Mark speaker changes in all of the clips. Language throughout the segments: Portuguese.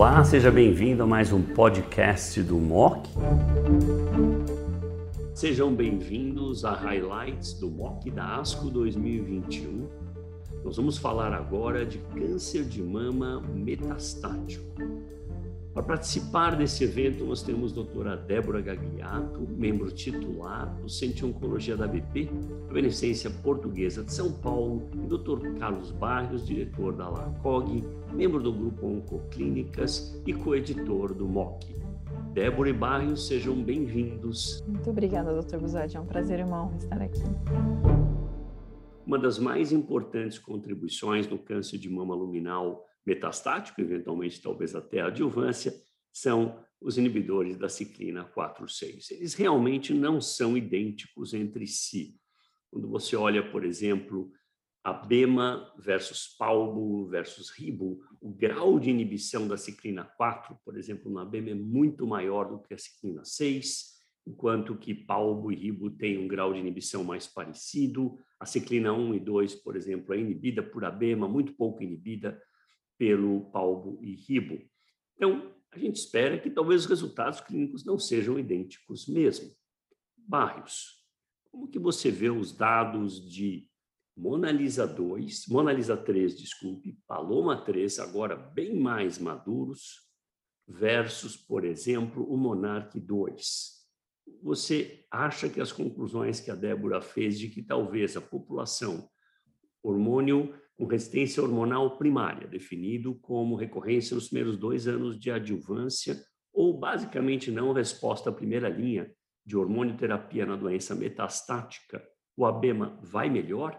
Speaker 1: Olá, seja bem-vindo a mais um podcast do MOC. Sejam bem-vindos a Highlights do MOC da ASCO 2021. Nós vamos falar agora de câncer de mama metastático. Para participar desse evento, nós temos a doutora Débora Gagliato, membro titular do Centro de Oncologia da BP, a Beneficência Portuguesa de São Paulo, e doutor Carlos Barrios, diretor da LACOG, membro do Grupo Oncoclínicas e coeditor do MOC. Débora e Barrios, sejam bem-vindos.
Speaker 2: Muito obrigada, doutor Buzardi. É um prazer e uma honra estar aqui.
Speaker 1: Uma das mais importantes contribuições no câncer de mama luminal metastático, eventualmente talvez até adjuvância, são os inibidores da ciclina 4-6. Eles realmente não são idênticos entre si. Quando você olha, por exemplo, a BEMA versus PALBO versus RIBO, o grau de inibição da ciclina 4, por exemplo, na BEMA é muito maior do que a ciclina 6, enquanto que PALBO e RIBO têm um grau de inibição mais parecido. A ciclina 1 e 2, por exemplo, é inibida por ABEMA, muito pouco inibida pelo palbo e ribo. Então, a gente espera que talvez os resultados clínicos não sejam idênticos mesmo. Barrios, como que você vê os dados de Mona Lisa 2, Mona Lisa 3, desculpe, Paloma 3, agora bem mais maduros, versus, por exemplo, o Monarch 2? Você acha que as conclusões que a Débora fez de que talvez a população hormônio com resistência hormonal primária, definido como recorrência nos primeiros dois anos de adjuvância ou basicamente não resposta à primeira linha de hormonioterapia na doença metastática, o ABEMA vai melhor?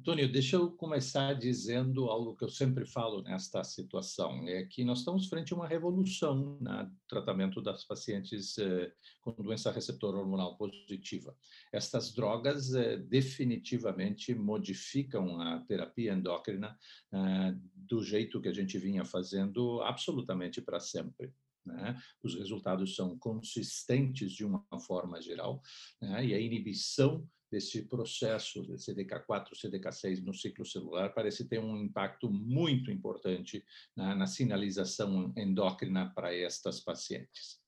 Speaker 3: Antônio, deixa eu começar dizendo algo que eu sempre falo nesta situação, é que nós estamos frente a uma revolução no tratamento das pacientes eh, com doença receptor hormonal positiva. Estas drogas eh, definitivamente modificam a terapia endócrina eh, do jeito que a gente vinha fazendo absolutamente para sempre. Né? Os resultados são consistentes de uma forma geral, né? e a inibição desse processo de CDK4, CDK6 no ciclo celular parece ter um impacto muito importante na, na sinalização endócrina para estas pacientes.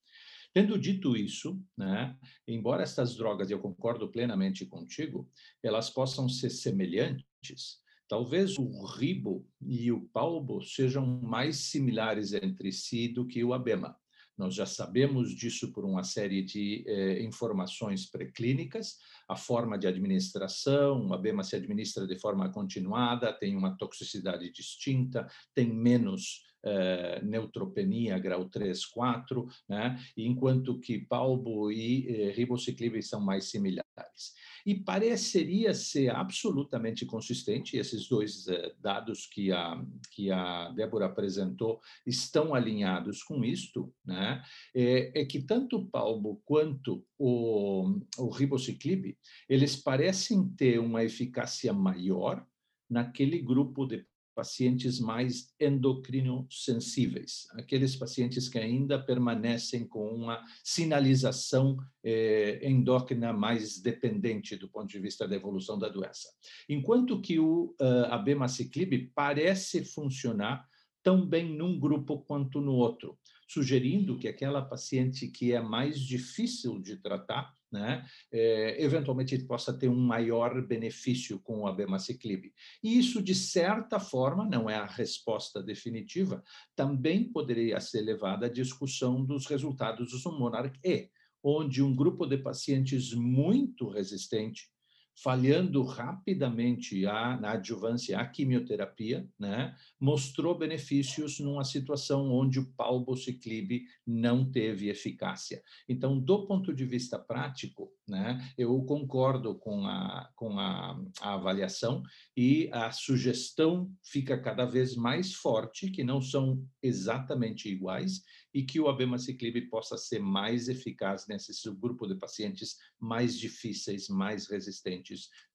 Speaker 3: Tendo dito isso, né, embora estas drogas, eu concordo plenamente contigo, elas possam ser semelhantes, talvez o ribo e o palbo sejam mais similares entre si do que o abema. Nós já sabemos disso por uma série de eh, informações preclínicas, a forma de administração, a BEMA se administra de forma continuada, tem uma toxicidade distinta, tem menos eh, neutropenia grau 3, 4, né? enquanto que palbo e eh, ribociclib são mais similares. E pareceria ser absolutamente consistente, esses dois eh, dados que a, que a Débora apresentou estão alinhados com isto, né? é, é que tanto o palbo quanto o, o ribociclib, eles parecem ter uma eficácia maior naquele grupo de pacientes mais endocrino-sensíveis, aqueles pacientes que ainda permanecem com uma sinalização eh, endócrina mais dependente do ponto de vista da evolução da doença. Enquanto que o uh, abemaciclib parece funcionar tão bem num grupo quanto no outro, sugerindo que aquela paciente que é mais difícil de tratar, né, é, eventualmente possa ter um maior benefício com o abemaciclib. E isso, de certa forma, não é a resposta definitiva, também poderia ser levada à discussão dos resultados do Monarch E, onde um grupo de pacientes muito resistente falhando rapidamente a, na adjuvância à quimioterapia, né, mostrou benefícios numa situação onde o palbociclib não teve eficácia. Então, do ponto de vista prático, né, eu concordo com, a, com a, a avaliação e a sugestão fica cada vez mais forte, que não são exatamente iguais, e que o abemaciclib possa ser mais eficaz nesse grupo de pacientes mais difíceis, mais resistentes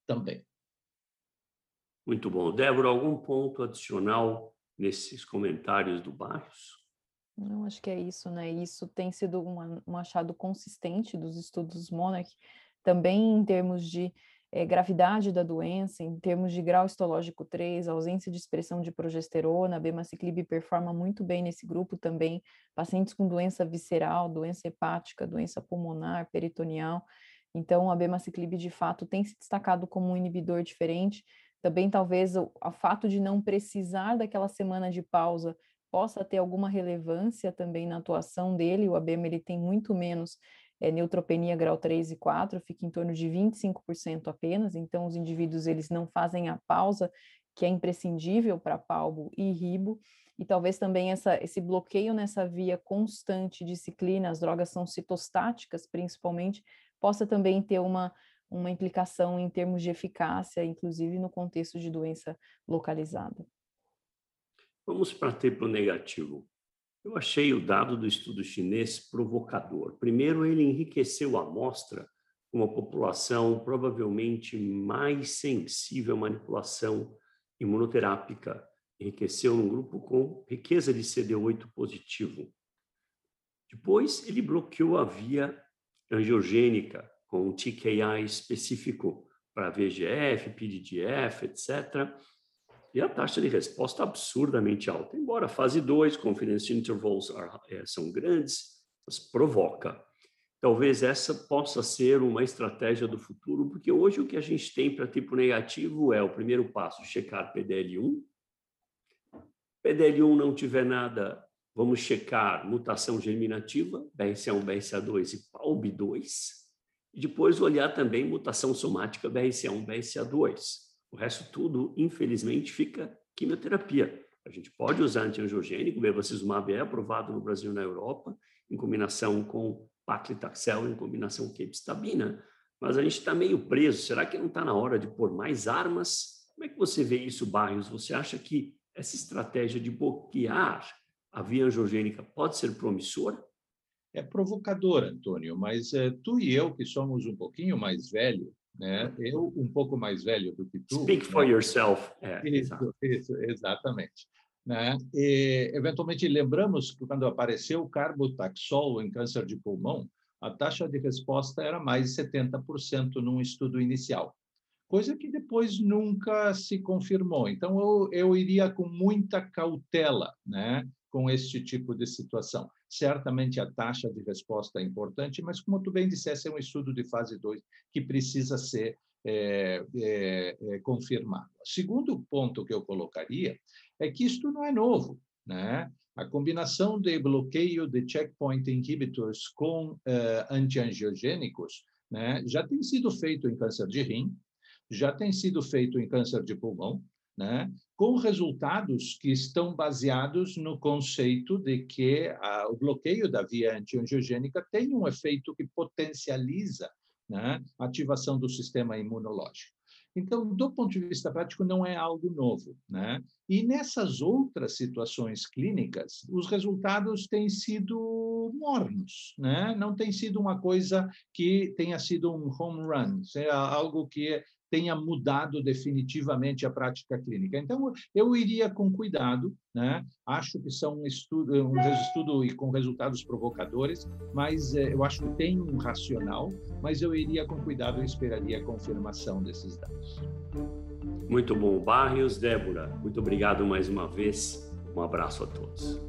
Speaker 3: também.
Speaker 1: Muito bom. Débora, algum ponto adicional nesses comentários do Barros?
Speaker 2: Não, acho que é isso, né? Isso tem sido uma, um achado consistente dos estudos Monarch, também em termos de é, gravidade da doença, em termos de grau histológico 3, ausência de expressão de progesterona, a bemaciclib performa muito bem nesse grupo também, pacientes com doença visceral, doença hepática, doença pulmonar, peritoneal, então a bemaciclib de fato tem se destacado como um inibidor diferente, também talvez o, o fato de não precisar daquela semana de pausa possa ter alguma relevância também na atuação dele, o ABEM ele tem muito menos é, neutropenia grau 3 e 4, fica em torno de 25% apenas, então os indivíduos eles não fazem a pausa que é imprescindível para palbo e ribo, e talvez também essa, esse bloqueio nessa via constante de ciclina, as drogas são citostáticas principalmente, possa também ter uma, uma implicação em termos de eficácia, inclusive no contexto de doença localizada.
Speaker 1: Vamos para triplo negativo. Eu achei o dado do estudo chinês provocador. Primeiro, ele enriqueceu a amostra com uma população provavelmente mais sensível à manipulação imunoterápica. Enriqueceu num grupo com riqueza de CD8 positivo. Depois, ele bloqueou a via angiogênica com um TKI específico para VGF, PDGF, etc e a taxa de resposta absurdamente alta. Embora fase 2, confidence intervals é, são grandes, mas provoca. Talvez essa possa ser uma estratégia do futuro, porque hoje o que a gente tem para tipo negativo é o primeiro passo, checar PDL1. PDL1 não tiver nada, vamos checar mutação germinativa, BRCA1, BRCA2 e PALB2. E depois olhar também mutação somática BRCA1, BRCA2 o resto tudo, infelizmente, fica quimioterapia. A gente pode usar antiangiogênico, bevacizumab é aprovado no Brasil e na Europa, em combinação com paclitaxel, em combinação com capecitabina, mas a gente está meio preso. Será que não está na hora de pôr mais armas? Como é que você vê isso, Barrios? Você acha que essa estratégia de bloquear a via angiogênica pode ser promissora?
Speaker 3: É provocadora, Antônio, mas é, tu e eu, que somos um pouquinho mais velhos, né? Eu um pouco mais velho do que tu.
Speaker 1: Speak for né? yourself.
Speaker 3: É, isso, isso, exatamente. Né? E, eventualmente lembramos que quando apareceu o carbotaxol em câncer de pulmão, a taxa de resposta era mais de 70% num estudo inicial, coisa que depois nunca se confirmou. Então eu, eu iria com muita cautela, né? Com este tipo de situação. Certamente a taxa de resposta é importante, mas, como tu bem disseste, é um estudo de fase 2 que precisa ser é, é, é, confirmado. O segundo ponto que eu colocaria é que isto não é novo. Né? A combinação de bloqueio de checkpoint inhibitors com uh, antiangiogênicos né, já tem sido feito em câncer de rim, já tem sido feito em câncer de pulmão, né? Com resultados que estão baseados no conceito de que a, o bloqueio da via antiangiogênica tem um efeito que potencializa né, a ativação do sistema imunológico. Então, do ponto de vista prático, não é algo novo. Né? E nessas outras situações clínicas, os resultados têm sido mornos, né? não tem sido uma coisa que tenha sido um home run, algo que tenha mudado definitivamente a prática clínica. Então, eu iria com cuidado, né? acho que são um estudo, um e com resultados provocadores, mas eh, eu acho que tem um racional, mas eu iria com cuidado e esperaria a confirmação desses dados.
Speaker 1: Muito bom, Barrios, Débora, muito obrigado mais uma vez, um abraço a todos.